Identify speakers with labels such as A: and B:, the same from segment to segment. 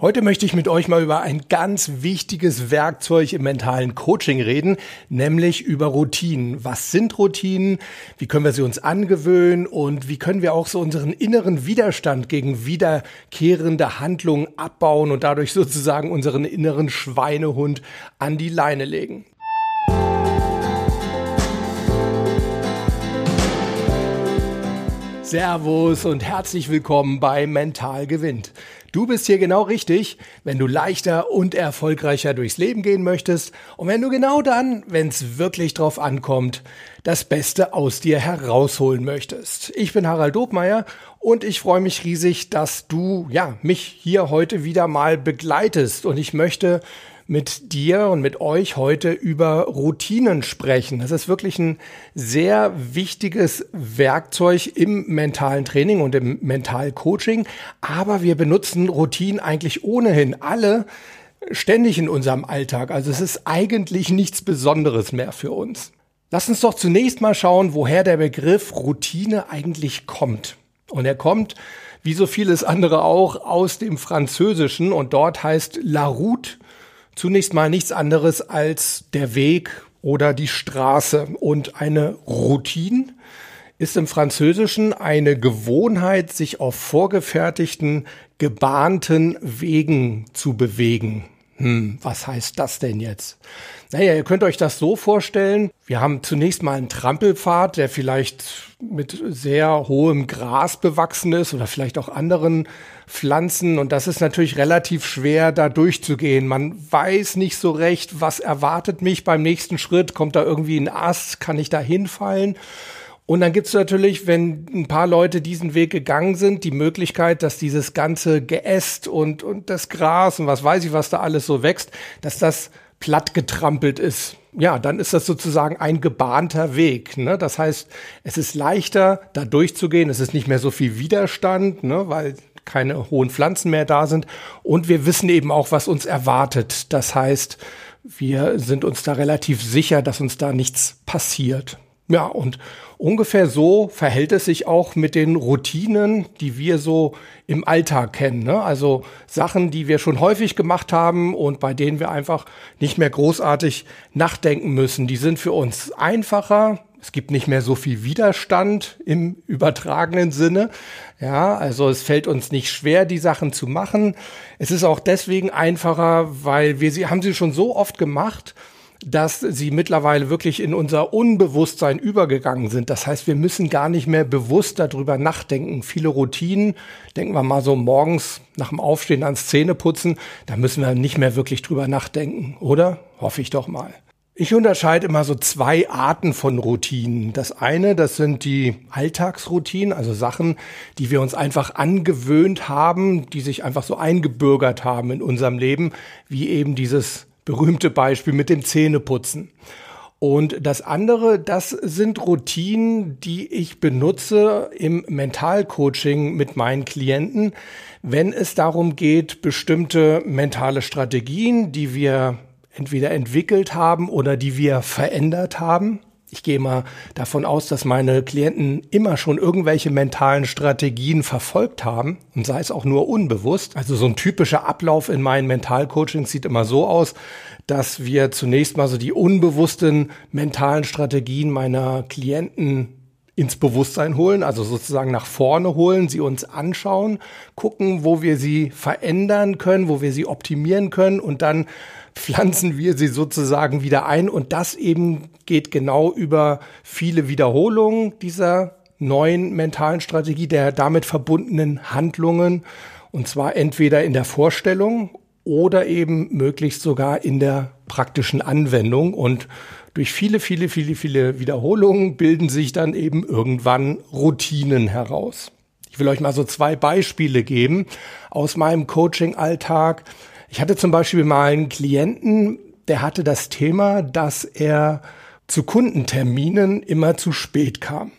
A: Heute möchte ich mit euch mal über ein ganz wichtiges Werkzeug im mentalen Coaching reden, nämlich über Routinen. Was sind Routinen? Wie können wir sie uns angewöhnen? Und wie können wir auch so unseren inneren Widerstand gegen wiederkehrende Handlungen abbauen und dadurch sozusagen unseren inneren Schweinehund an die Leine legen? Servus und herzlich willkommen bei Mental gewinnt. Du bist hier genau richtig, wenn du leichter und erfolgreicher durchs Leben gehen möchtest und wenn du genau dann, wenn es wirklich drauf ankommt, das Beste aus dir herausholen möchtest. Ich bin Harald Dobmeier und ich freue mich riesig, dass du ja mich hier heute wieder mal begleitest und ich möchte mit dir und mit euch heute über Routinen sprechen. Das ist wirklich ein sehr wichtiges Werkzeug im mentalen Training und im Mentalcoaching. Aber wir benutzen Routinen eigentlich ohnehin alle ständig in unserem Alltag. Also es ist eigentlich nichts Besonderes mehr für uns. Lass uns doch zunächst mal schauen, woher der Begriff Routine eigentlich kommt. Und er kommt, wie so vieles andere auch, aus dem Französischen und dort heißt La Route zunächst mal nichts anderes als der Weg oder die Straße. Und eine Routine ist im Französischen eine Gewohnheit, sich auf vorgefertigten, gebahnten Wegen zu bewegen. Hm, was heißt das denn jetzt? Naja, ihr könnt euch das so vorstellen. Wir haben zunächst mal einen Trampelpfad, der vielleicht mit sehr hohem Gras bewachsen ist oder vielleicht auch anderen Pflanzen. Und das ist natürlich relativ schwer, da durchzugehen. Man weiß nicht so recht, was erwartet mich beim nächsten Schritt. Kommt da irgendwie ein Ast? Kann ich da hinfallen? Und dann gibt's natürlich, wenn ein paar Leute diesen Weg gegangen sind, die Möglichkeit, dass dieses ganze Geäst und, und das Gras und was weiß ich, was da alles so wächst, dass das platt getrampelt ist. Ja, dann ist das sozusagen ein gebahnter Weg. Ne? Das heißt, es ist leichter, da durchzugehen. Es ist nicht mehr so viel Widerstand, ne? weil keine hohen Pflanzen mehr da sind. Und wir wissen eben auch, was uns erwartet. Das heißt, wir sind uns da relativ sicher, dass uns da nichts passiert. Ja, und ungefähr so verhält es sich auch mit den Routinen, die wir so im Alltag kennen. Ne? Also Sachen, die wir schon häufig gemacht haben und bei denen wir einfach nicht mehr großartig nachdenken müssen. Die sind für uns einfacher, es gibt nicht mehr so viel Widerstand im übertragenen Sinne. Ja, also es fällt uns nicht schwer, die Sachen zu machen. Es ist auch deswegen einfacher, weil wir sie, haben sie schon so oft gemacht, dass sie mittlerweile wirklich in unser Unbewusstsein übergegangen sind. Das heißt, wir müssen gar nicht mehr bewusst darüber nachdenken. Viele Routinen, denken wir mal so morgens nach dem Aufstehen ans Zähneputzen, da müssen wir nicht mehr wirklich drüber nachdenken, oder? Hoffe ich doch mal. Ich unterscheide immer so zwei Arten von Routinen. Das eine, das sind die Alltagsroutinen, also Sachen, die wir uns einfach angewöhnt haben, die sich einfach so eingebürgert haben in unserem Leben, wie eben dieses berühmte Beispiel mit dem Zähneputzen. Und das andere, das sind Routinen, die ich benutze im Mentalcoaching mit meinen Klienten, wenn es darum geht, bestimmte mentale Strategien, die wir entweder entwickelt haben oder die wir verändert haben, ich gehe mal davon aus, dass meine Klienten immer schon irgendwelche mentalen Strategien verfolgt haben und sei es auch nur unbewusst. Also so ein typischer Ablauf in meinen Mentalcoachings sieht immer so aus, dass wir zunächst mal so die unbewussten mentalen Strategien meiner Klienten ins Bewusstsein holen, also sozusagen nach vorne holen, sie uns anschauen, gucken, wo wir sie verändern können, wo wir sie optimieren können und dann pflanzen wir sie sozusagen wieder ein und das eben geht genau über viele Wiederholungen dieser neuen mentalen Strategie, der damit verbundenen Handlungen und zwar entweder in der Vorstellung oder eben möglichst sogar in der praktischen Anwendung und durch viele, viele, viele, viele Wiederholungen bilden sich dann eben irgendwann Routinen heraus. Ich will euch mal so zwei Beispiele geben aus meinem Coaching-Alltag. Ich hatte zum Beispiel mal einen Klienten, der hatte das Thema, dass er zu Kundenterminen immer zu spät kam.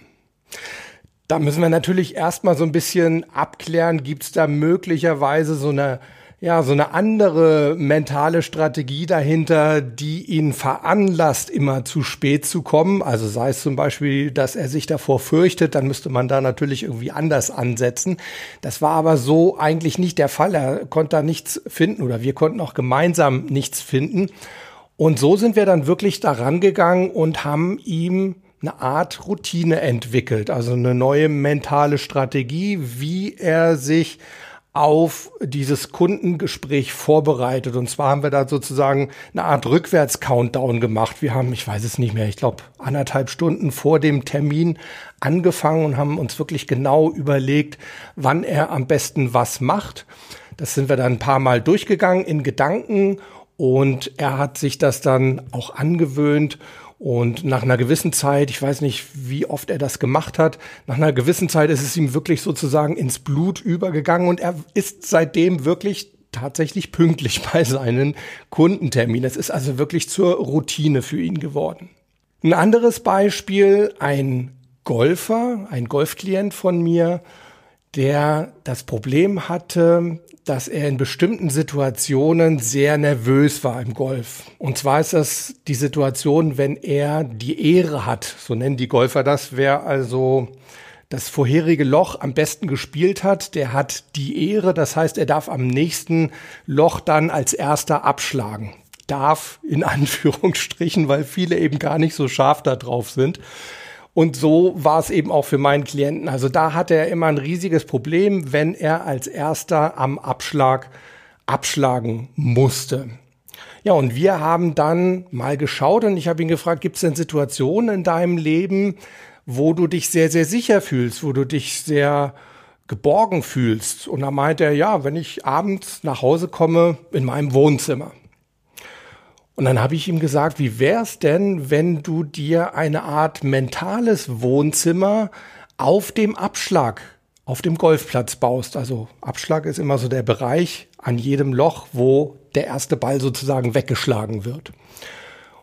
A: Da müssen wir natürlich erstmal so ein bisschen abklären, gibt es da möglicherweise so eine ja, so eine andere mentale Strategie dahinter, die ihn veranlasst, immer zu spät zu kommen. Also sei es zum Beispiel, dass er sich davor fürchtet, dann müsste man da natürlich irgendwie anders ansetzen. Das war aber so eigentlich nicht der Fall. Er konnte da nichts finden oder wir konnten auch gemeinsam nichts finden. Und so sind wir dann wirklich daran gegangen und haben ihm eine Art Routine entwickelt, also eine neue mentale Strategie, wie er sich auf dieses Kundengespräch vorbereitet. Und zwar haben wir da sozusagen eine Art Rückwärts-Countdown gemacht. Wir haben, ich weiß es nicht mehr, ich glaube anderthalb Stunden vor dem Termin angefangen und haben uns wirklich genau überlegt, wann er am besten was macht. Das sind wir dann ein paar Mal durchgegangen in Gedanken und er hat sich das dann auch angewöhnt und nach einer gewissen Zeit, ich weiß nicht, wie oft er das gemacht hat, nach einer gewissen Zeit ist es ihm wirklich sozusagen ins Blut übergegangen und er ist seitdem wirklich tatsächlich pünktlich bei seinen Kundenterminen. Es ist also wirklich zur Routine für ihn geworden. Ein anderes Beispiel, ein Golfer, ein Golfklient von mir, der das Problem hatte, dass er in bestimmten Situationen sehr nervös war im Golf. Und zwar ist das die Situation, wenn er die Ehre hat, so nennen die Golfer das, wer also das vorherige Loch am besten gespielt hat, der hat die Ehre, das heißt, er darf am nächsten Loch dann als erster abschlagen. Darf in Anführungsstrichen, weil viele eben gar nicht so scharf da drauf sind. Und so war es eben auch für meinen Klienten. Also da hatte er immer ein riesiges Problem, wenn er als erster am Abschlag abschlagen musste. Ja, und wir haben dann mal geschaut und ich habe ihn gefragt, gibt es denn Situationen in deinem Leben, wo du dich sehr, sehr sicher fühlst, wo du dich sehr geborgen fühlst? Und da meinte er, ja, wenn ich abends nach Hause komme in meinem Wohnzimmer. Und dann habe ich ihm gesagt, wie wär's denn, wenn du dir eine Art mentales Wohnzimmer auf dem Abschlag, auf dem Golfplatz baust. Also Abschlag ist immer so der Bereich an jedem Loch, wo der erste Ball sozusagen weggeschlagen wird.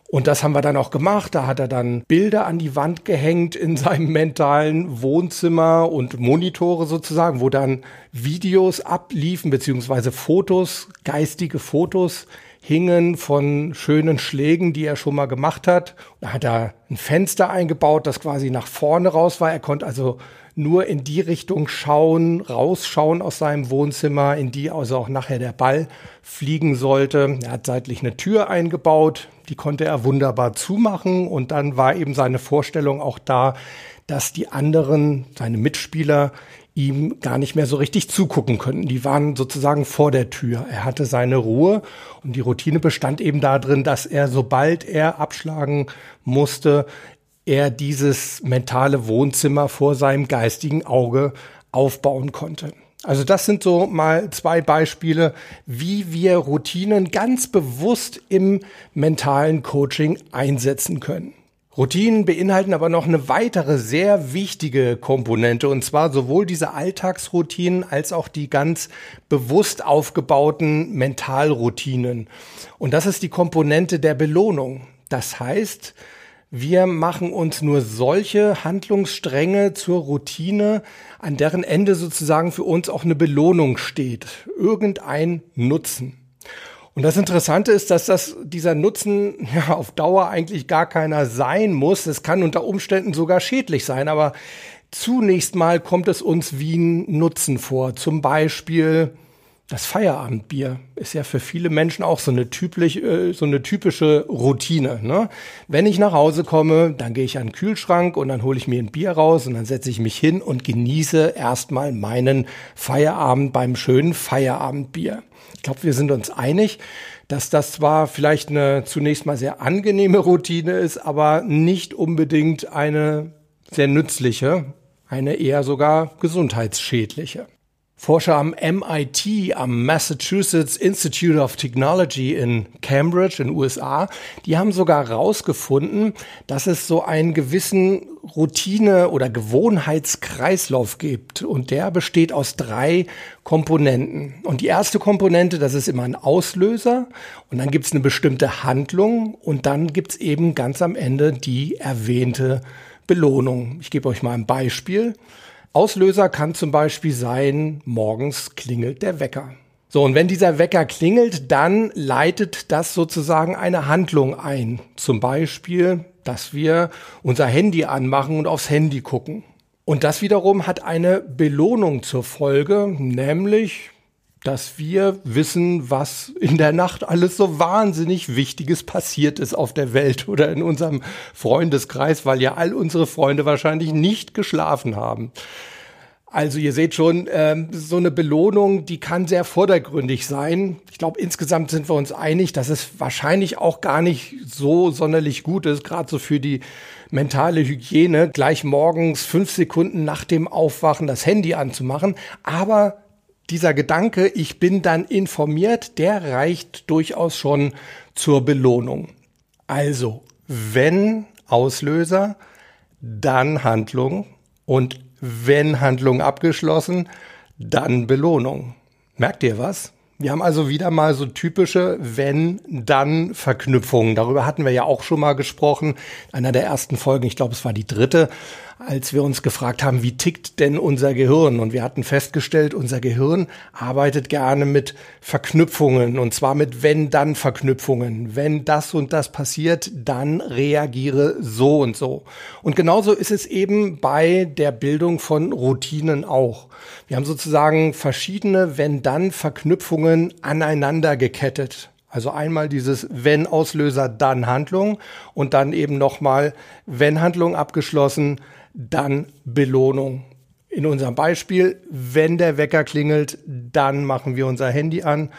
A: Und das haben wir dann auch gemacht. Da hat er dann Bilder an die Wand gehängt in seinem mentalen Wohnzimmer und Monitore sozusagen, wo dann Videos abliefen, beziehungsweise Fotos, geistige Fotos hingen von schönen Schlägen, die er schon mal gemacht hat. Da hat er ein Fenster eingebaut, das quasi nach vorne raus war. Er konnte also nur in die Richtung schauen, rausschauen aus seinem Wohnzimmer, in die also auch nachher der Ball fliegen sollte. Er hat seitlich eine Tür eingebaut, die konnte er wunderbar zumachen und dann war eben seine Vorstellung auch da, dass die anderen, seine Mitspieler, ihm gar nicht mehr so richtig zugucken könnten. Die waren sozusagen vor der Tür. Er hatte seine Ruhe und die Routine bestand eben darin, dass er, sobald er abschlagen musste, er dieses mentale Wohnzimmer vor seinem geistigen Auge aufbauen konnte. Also das sind so mal zwei Beispiele, wie wir Routinen ganz bewusst im mentalen Coaching einsetzen können. Routinen beinhalten aber noch eine weitere sehr wichtige Komponente und zwar sowohl diese Alltagsroutinen als auch die ganz bewusst aufgebauten Mentalroutinen. Und das ist die Komponente der Belohnung. Das heißt, wir machen uns nur solche Handlungsstränge zur Routine, an deren Ende sozusagen für uns auch eine Belohnung steht. Irgendein Nutzen. Und das Interessante ist, dass das, dieser Nutzen ja auf Dauer eigentlich gar keiner sein muss. Es kann unter Umständen sogar schädlich sein, aber zunächst mal kommt es uns wie ein Nutzen vor. Zum Beispiel das Feierabendbier ist ja für viele Menschen auch so eine, typisch, äh, so eine typische Routine. Ne? Wenn ich nach Hause komme, dann gehe ich an den Kühlschrank und dann hole ich mir ein Bier raus und dann setze ich mich hin und genieße erstmal meinen Feierabend beim schönen Feierabendbier. Ich glaube, wir sind uns einig, dass das zwar vielleicht eine zunächst mal sehr angenehme Routine ist, aber nicht unbedingt eine sehr nützliche, eine eher sogar gesundheitsschädliche. Forscher am MIT, am Massachusetts Institute of Technology in Cambridge in USA, die haben sogar herausgefunden, dass es so einen gewissen Routine- oder Gewohnheitskreislauf gibt. Und der besteht aus drei Komponenten. Und die erste Komponente, das ist immer ein Auslöser. Und dann gibt es eine bestimmte Handlung. Und dann gibt es eben ganz am Ende die erwähnte Belohnung. Ich gebe euch mal ein Beispiel. Auslöser kann zum Beispiel sein, morgens klingelt der Wecker. So, und wenn dieser Wecker klingelt, dann leitet das sozusagen eine Handlung ein. Zum Beispiel, dass wir unser Handy anmachen und aufs Handy gucken. Und das wiederum hat eine Belohnung zur Folge, nämlich, dass wir wissen, was in der Nacht alles so wahnsinnig Wichtiges passiert ist auf der Welt oder in unserem Freundeskreis, weil ja all unsere Freunde wahrscheinlich nicht geschlafen haben. Also ihr seht schon, ähm, so eine Belohnung, die kann sehr vordergründig sein. Ich glaube, insgesamt sind wir uns einig, dass es wahrscheinlich auch gar nicht so sonderlich gut ist, gerade so für die mentale Hygiene, gleich morgens fünf Sekunden nach dem Aufwachen das Handy anzumachen. Aber dieser Gedanke, ich bin dann informiert, der reicht durchaus schon zur Belohnung. Also, wenn Auslöser, dann Handlung und wenn Handlung abgeschlossen, dann Belohnung. Merkt ihr was? Wir haben also wieder mal so typische Wenn-Dann-Verknüpfungen. Darüber hatten wir ja auch schon mal gesprochen. Einer der ersten Folgen, ich glaube, es war die dritte als wir uns gefragt haben, wie tickt denn unser Gehirn? Und wir hatten festgestellt, unser Gehirn arbeitet gerne mit Verknüpfungen und zwar mit Wenn-Dann-Verknüpfungen. Wenn das und das passiert, dann reagiere so und so. Und genauso ist es eben bei der Bildung von Routinen auch. Wir haben sozusagen verschiedene Wenn-Dann-Verknüpfungen aneinander gekettet. Also einmal dieses wenn Auslöser, dann Handlung und dann eben nochmal wenn Handlung abgeschlossen, dann Belohnung. In unserem Beispiel, wenn der Wecker klingelt, dann machen wir unser Handy an.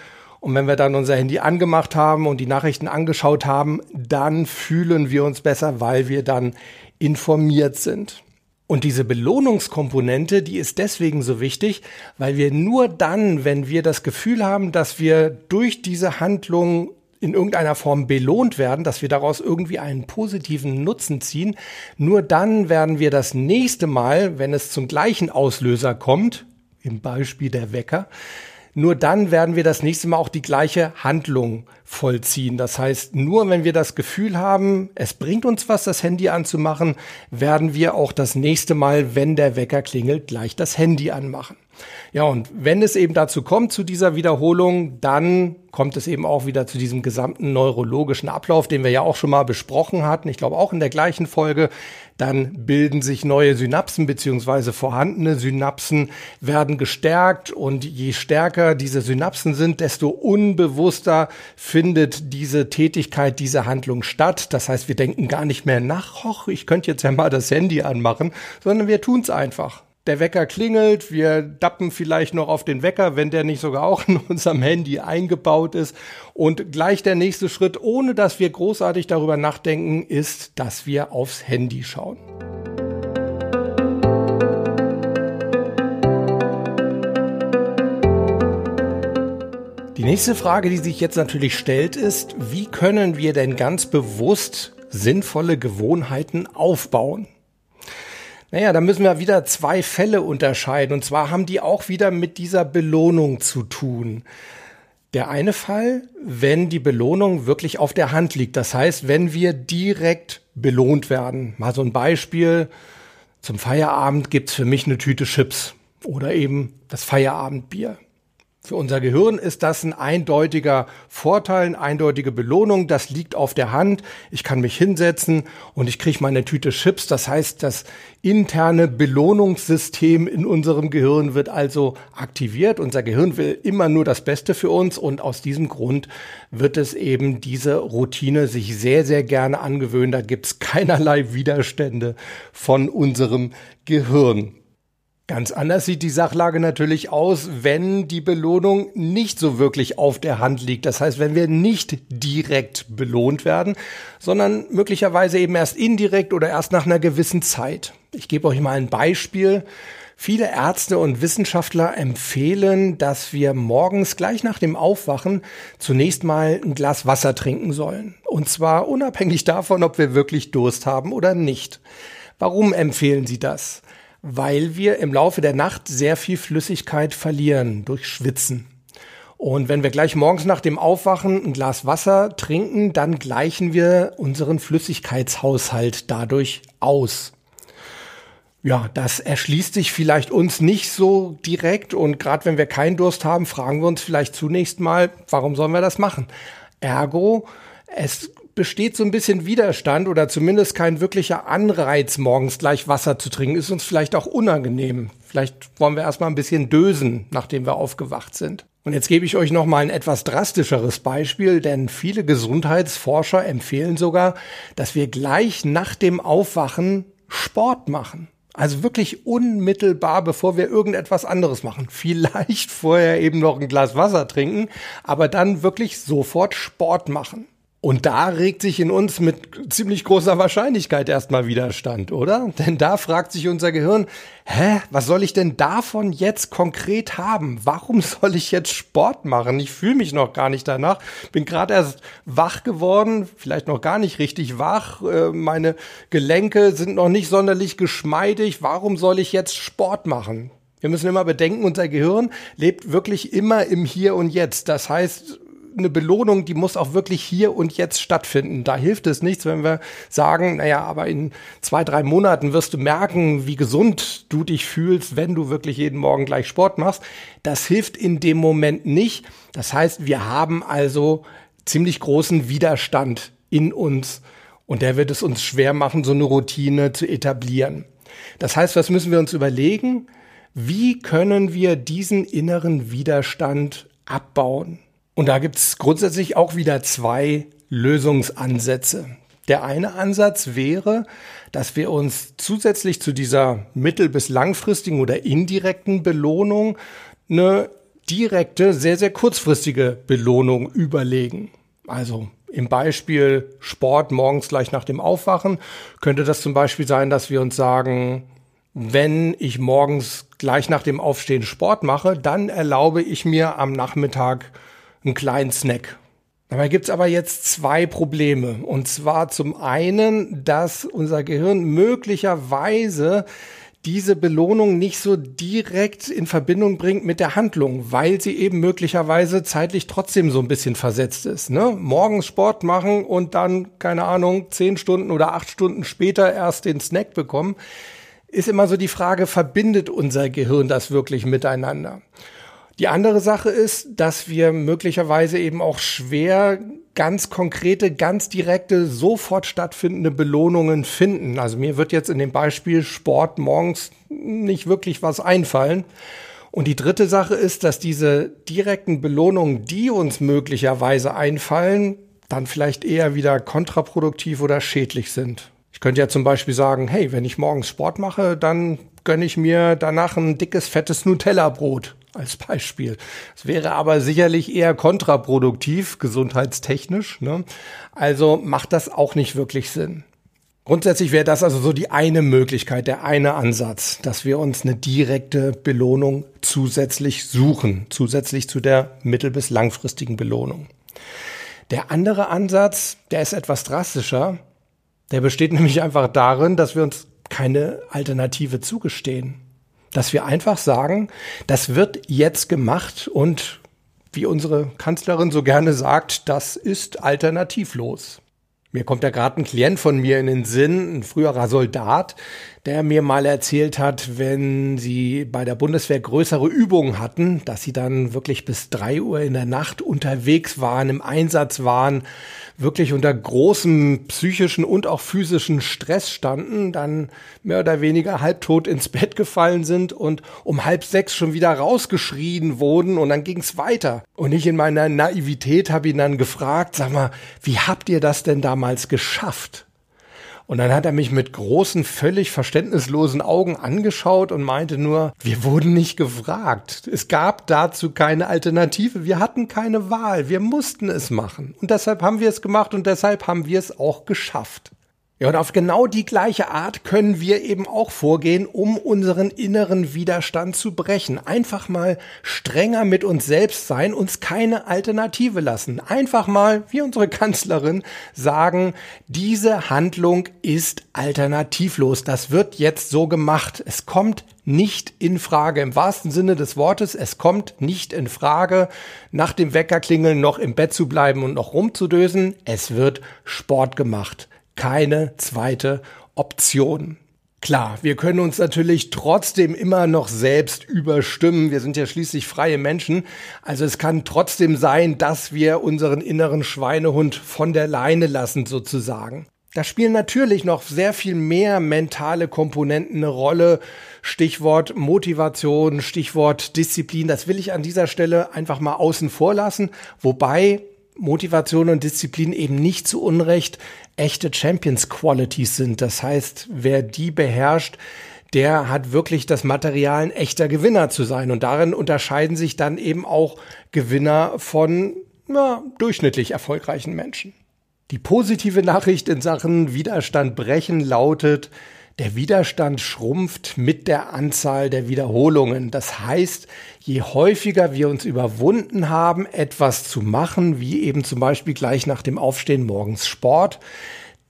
A: Und wenn wir dann unser Handy angemacht haben und die Nachrichten angeschaut haben, dann fühlen wir uns besser, weil wir dann informiert sind. Und diese Belohnungskomponente, die ist deswegen so wichtig, weil wir nur dann, wenn wir das Gefühl haben, dass wir durch diese Handlung in irgendeiner Form belohnt werden, dass wir daraus irgendwie einen positiven Nutzen ziehen. Nur dann werden wir das nächste Mal, wenn es zum gleichen Auslöser kommt, im Beispiel der Wecker, nur dann werden wir das nächste Mal auch die gleiche Handlung vollziehen. Das heißt, nur wenn wir das Gefühl haben, es bringt uns was, das Handy anzumachen, werden wir auch das nächste Mal, wenn der Wecker klingelt, gleich das Handy anmachen. Ja, und wenn es eben dazu kommt, zu dieser Wiederholung, dann kommt es eben auch wieder zu diesem gesamten neurologischen Ablauf, den wir ja auch schon mal besprochen hatten. Ich glaube auch in der gleichen Folge. Dann bilden sich neue Synapsen beziehungsweise vorhandene Synapsen werden gestärkt und je stärker diese Synapsen sind, desto unbewusster findet diese Tätigkeit, diese Handlung statt. Das heißt, wir denken gar nicht mehr nach, hoch, ich könnte jetzt ja mal das Handy anmachen, sondern wir tun es einfach der Wecker klingelt, wir dappen vielleicht noch auf den Wecker, wenn der nicht sogar auch in unserem Handy eingebaut ist. Und gleich der nächste Schritt, ohne dass wir großartig darüber nachdenken, ist, dass wir aufs Handy schauen. Die nächste Frage, die sich jetzt natürlich stellt, ist, wie können wir denn ganz bewusst sinnvolle Gewohnheiten aufbauen? Naja, da müssen wir wieder zwei Fälle unterscheiden. Und zwar haben die auch wieder mit dieser Belohnung zu tun. Der eine Fall, wenn die Belohnung wirklich auf der Hand liegt. Das heißt, wenn wir direkt belohnt werden. Mal so ein Beispiel. Zum Feierabend gibt's für mich eine Tüte Chips oder eben das Feierabendbier. Für unser Gehirn ist das ein eindeutiger Vorteil, eine eindeutige Belohnung. Das liegt auf der Hand. Ich kann mich hinsetzen und ich kriege meine Tüte Chips. Das heißt, das interne Belohnungssystem in unserem Gehirn wird also aktiviert. Unser Gehirn will immer nur das Beste für uns und aus diesem Grund wird es eben diese Routine sich sehr, sehr gerne angewöhnen. Da gibt es keinerlei Widerstände von unserem Gehirn. Ganz anders sieht die Sachlage natürlich aus, wenn die Belohnung nicht so wirklich auf der Hand liegt. Das heißt, wenn wir nicht direkt belohnt werden, sondern möglicherweise eben erst indirekt oder erst nach einer gewissen Zeit. Ich gebe euch mal ein Beispiel. Viele Ärzte und Wissenschaftler empfehlen, dass wir morgens gleich nach dem Aufwachen zunächst mal ein Glas Wasser trinken sollen. Und zwar unabhängig davon, ob wir wirklich Durst haben oder nicht. Warum empfehlen sie das? Weil wir im Laufe der Nacht sehr viel Flüssigkeit verlieren durch Schwitzen. Und wenn wir gleich morgens nach dem Aufwachen ein Glas Wasser trinken, dann gleichen wir unseren Flüssigkeitshaushalt dadurch aus. Ja, das erschließt sich vielleicht uns nicht so direkt und gerade wenn wir keinen Durst haben, fragen wir uns vielleicht zunächst mal, warum sollen wir das machen? Ergo, es besteht so ein bisschen Widerstand oder zumindest kein wirklicher Anreiz, morgens gleich Wasser zu trinken. Ist uns vielleicht auch unangenehm. Vielleicht wollen wir erstmal ein bisschen dösen, nachdem wir aufgewacht sind. Und jetzt gebe ich euch noch mal ein etwas drastischeres Beispiel, denn viele Gesundheitsforscher empfehlen sogar, dass wir gleich nach dem Aufwachen Sport machen. Also wirklich unmittelbar, bevor wir irgendetwas anderes machen. Vielleicht vorher eben noch ein Glas Wasser trinken, aber dann wirklich sofort Sport machen. Und da regt sich in uns mit ziemlich großer Wahrscheinlichkeit erstmal Widerstand, oder? Denn da fragt sich unser Gehirn, hä, was soll ich denn davon jetzt konkret haben? Warum soll ich jetzt Sport machen? Ich fühle mich noch gar nicht danach, bin gerade erst wach geworden, vielleicht noch gar nicht richtig wach, äh, meine Gelenke sind noch nicht sonderlich geschmeidig. Warum soll ich jetzt Sport machen? Wir müssen immer bedenken, unser Gehirn lebt wirklich immer im Hier und Jetzt. Das heißt, eine Belohnung, die muss auch wirklich hier und jetzt stattfinden. Da hilft es nichts, wenn wir sagen, naja, aber in zwei, drei Monaten wirst du merken, wie gesund du dich fühlst, wenn du wirklich jeden Morgen gleich Sport machst. Das hilft in dem Moment nicht. Das heißt, wir haben also ziemlich großen Widerstand in uns und der wird es uns schwer machen, so eine Routine zu etablieren. Das heißt, was müssen wir uns überlegen? Wie können wir diesen inneren Widerstand abbauen? Und da gibt es grundsätzlich auch wieder zwei Lösungsansätze. Der eine Ansatz wäre, dass wir uns zusätzlich zu dieser mittel- bis langfristigen oder indirekten Belohnung eine direkte, sehr, sehr kurzfristige Belohnung überlegen. Also im Beispiel Sport morgens gleich nach dem Aufwachen könnte das zum Beispiel sein, dass wir uns sagen, wenn ich morgens gleich nach dem Aufstehen Sport mache, dann erlaube ich mir am Nachmittag einen kleinen Snack. Dabei gibt's aber jetzt zwei Probleme. Und zwar zum einen, dass unser Gehirn möglicherweise diese Belohnung nicht so direkt in Verbindung bringt mit der Handlung, weil sie eben möglicherweise zeitlich trotzdem so ein bisschen versetzt ist. Ne? Morgens Sport machen und dann, keine Ahnung, zehn Stunden oder acht Stunden später erst den Snack bekommen, ist immer so die Frage, verbindet unser Gehirn das wirklich miteinander? Die andere Sache ist, dass wir möglicherweise eben auch schwer ganz konkrete, ganz direkte, sofort stattfindende Belohnungen finden. Also mir wird jetzt in dem Beispiel Sport morgens nicht wirklich was einfallen. Und die dritte Sache ist, dass diese direkten Belohnungen, die uns möglicherweise einfallen, dann vielleicht eher wieder kontraproduktiv oder schädlich sind. Ich könnte ja zum Beispiel sagen, hey, wenn ich morgens Sport mache, dann gönne ich mir danach ein dickes, fettes Nutella-Brot als Beispiel. Es wäre aber sicherlich eher kontraproduktiv, gesundheitstechnisch. Ne? Also macht das auch nicht wirklich Sinn. Grundsätzlich wäre das also so die eine Möglichkeit, der eine Ansatz, dass wir uns eine direkte Belohnung zusätzlich suchen, zusätzlich zu der mittel- bis langfristigen Belohnung. Der andere Ansatz, der ist etwas drastischer. Der besteht nämlich einfach darin, dass wir uns keine Alternative zugestehen dass wir einfach sagen, das wird jetzt gemacht und wie unsere Kanzlerin so gerne sagt, das ist alternativlos. Mir kommt da gerade ein Klient von mir in den Sinn, ein früherer Soldat, der mir mal erzählt hat, wenn sie bei der Bundeswehr größere Übungen hatten, dass sie dann wirklich bis drei Uhr in der Nacht unterwegs waren, im Einsatz waren, wirklich unter großem psychischen und auch physischen Stress standen, dann mehr oder weniger halbtot ins Bett gefallen sind und um halb sechs schon wieder rausgeschrien wurden und dann ging's weiter. Und ich in meiner Naivität habe ihn dann gefragt, sag mal, wie habt ihr das denn damals geschafft? Und dann hat er mich mit großen, völlig verständnislosen Augen angeschaut und meinte nur, wir wurden nicht gefragt. Es gab dazu keine Alternative. Wir hatten keine Wahl. Wir mussten es machen. Und deshalb haben wir es gemacht und deshalb haben wir es auch geschafft. Ja, und auf genau die gleiche Art können wir eben auch vorgehen, um unseren inneren Widerstand zu brechen. Einfach mal strenger mit uns selbst sein, uns keine Alternative lassen. Einfach mal, wie unsere Kanzlerin, sagen, diese Handlung ist alternativlos. Das wird jetzt so gemacht. Es kommt nicht in Frage. Im wahrsten Sinne des Wortes, es kommt nicht in Frage, nach dem Weckerklingeln noch im Bett zu bleiben und noch rumzudösen. Es wird Sport gemacht keine zweite Option. Klar, wir können uns natürlich trotzdem immer noch selbst überstimmen. Wir sind ja schließlich freie Menschen. Also es kann trotzdem sein, dass wir unseren inneren Schweinehund von der Leine lassen sozusagen. Da spielen natürlich noch sehr viel mehr mentale Komponenten eine Rolle. Stichwort Motivation, Stichwort Disziplin. Das will ich an dieser Stelle einfach mal außen vor lassen. Wobei Motivation und Disziplin eben nicht zu Unrecht echte Champions Qualities sind. Das heißt, wer die beherrscht, der hat wirklich das Material, ein echter Gewinner zu sein. Und darin unterscheiden sich dann eben auch Gewinner von ja, durchschnittlich erfolgreichen Menschen. Die positive Nachricht in Sachen Widerstand brechen lautet, der Widerstand schrumpft mit der Anzahl der Wiederholungen. Das heißt, je häufiger wir uns überwunden haben, etwas zu machen, wie eben zum Beispiel gleich nach dem Aufstehen morgens Sport,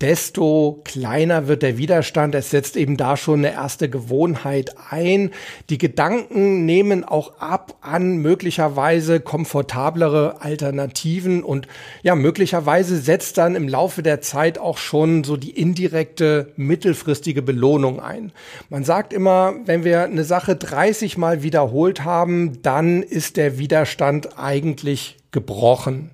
A: desto kleiner wird der Widerstand. Es setzt eben da schon eine erste Gewohnheit ein. Die Gedanken nehmen auch ab an möglicherweise komfortablere Alternativen und ja, möglicherweise setzt dann im Laufe der Zeit auch schon so die indirekte mittelfristige Belohnung ein. Man sagt immer, wenn wir eine Sache 30 Mal wiederholt haben, dann ist der Widerstand eigentlich gebrochen.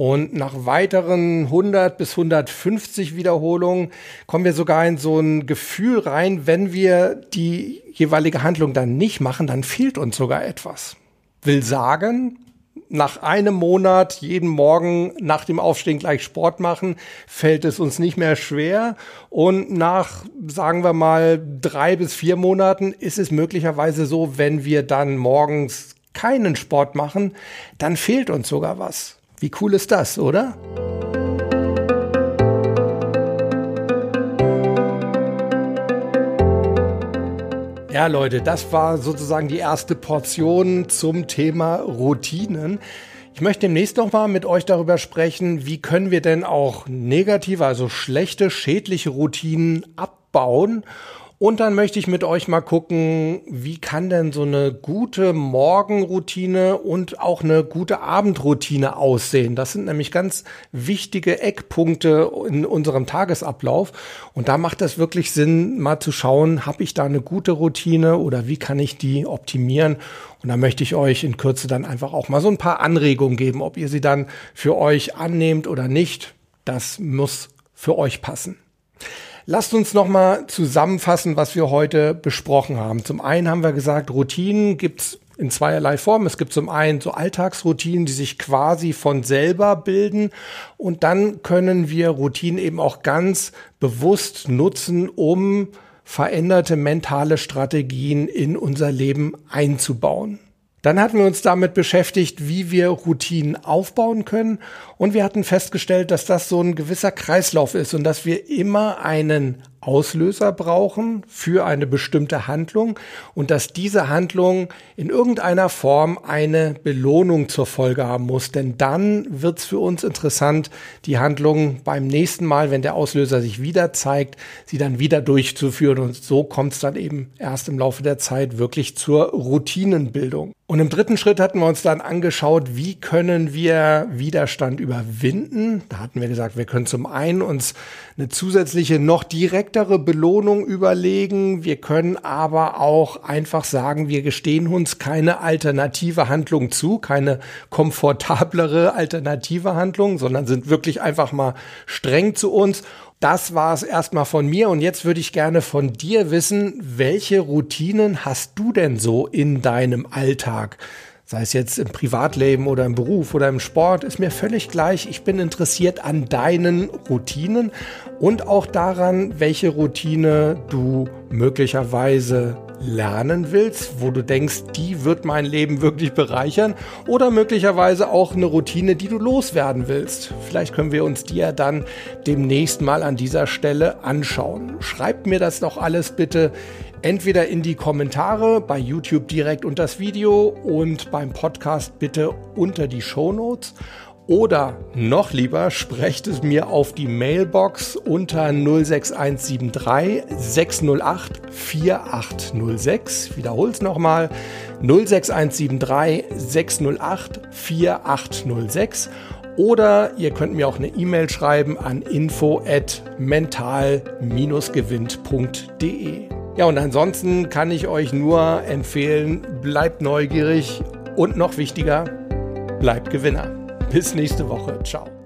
A: Und nach weiteren 100 bis 150 Wiederholungen kommen wir sogar in so ein Gefühl rein, wenn wir die jeweilige Handlung dann nicht machen, dann fehlt uns sogar etwas. Will sagen, nach einem Monat jeden Morgen nach dem Aufstehen gleich Sport machen, fällt es uns nicht mehr schwer. Und nach, sagen wir mal, drei bis vier Monaten ist es möglicherweise so, wenn wir dann morgens keinen Sport machen, dann fehlt uns sogar was. Wie cool ist das, oder? Ja, Leute, das war sozusagen die erste Portion zum Thema Routinen. Ich möchte demnächst noch mal mit euch darüber sprechen, wie können wir denn auch negative, also schlechte, schädliche Routinen abbauen und dann möchte ich mit euch mal gucken, wie kann denn so eine gute Morgenroutine und auch eine gute Abendroutine aussehen. Das sind nämlich ganz wichtige Eckpunkte in unserem Tagesablauf. Und da macht es wirklich Sinn, mal zu schauen, habe ich da eine gute Routine oder wie kann ich die optimieren? Und da möchte ich euch in Kürze dann einfach auch mal so ein paar Anregungen geben, ob ihr sie dann für euch annehmt oder nicht. Das muss für euch passen. Lasst uns nochmal zusammenfassen, was wir heute besprochen haben. Zum einen haben wir gesagt, Routinen gibt's in zweierlei Form. Es gibt zum einen so Alltagsroutinen, die sich quasi von selber bilden. Und dann können wir Routinen eben auch ganz bewusst nutzen, um veränderte mentale Strategien in unser Leben einzubauen. Dann hatten wir uns damit beschäftigt, wie wir Routinen aufbauen können. Und wir hatten festgestellt, dass das so ein gewisser Kreislauf ist und dass wir immer einen Auslöser brauchen für eine bestimmte Handlung und dass diese Handlung in irgendeiner Form eine Belohnung zur Folge haben muss. Denn dann wird es für uns interessant, die Handlung beim nächsten Mal, wenn der Auslöser sich wieder zeigt, sie dann wieder durchzuführen. Und so kommt es dann eben erst im Laufe der Zeit wirklich zur Routinenbildung. Und im dritten Schritt hatten wir uns dann angeschaut, wie können wir Widerstand überwinden. Da hatten wir gesagt, wir können zum einen uns eine zusätzliche, noch direktere Belohnung überlegen. Wir können aber auch einfach sagen, wir gestehen uns keine alternative Handlung zu, keine komfortablere alternative Handlung, sondern sind wirklich einfach mal streng zu uns das war es erstmal von mir und jetzt würde ich gerne von dir wissen, welche Routinen hast du denn so in deinem Alltag? Sei es jetzt im Privatleben oder im Beruf oder im Sport, ist mir völlig gleich. Ich bin interessiert an deinen Routinen und auch daran, welche Routine du möglicherweise lernen willst, wo du denkst, die wird mein Leben wirklich bereichern oder möglicherweise auch eine Routine, die du loswerden willst. Vielleicht können wir uns die ja dann demnächst mal an dieser Stelle anschauen. Schreibt mir das doch alles bitte entweder in die Kommentare bei YouTube direkt unter das Video und beim Podcast bitte unter die Show Notes oder noch lieber, sprecht es mir auf die Mailbox unter 06173 608 4806. Wiederhol's nochmal. 06173 608 4806 Oder ihr könnt mir auch eine E-Mail schreiben an info at mental-gewinnt.de. Ja, und ansonsten kann ich euch nur empfehlen, bleibt neugierig und noch wichtiger, bleibt Gewinner. Bis nächste Woche. Ciao.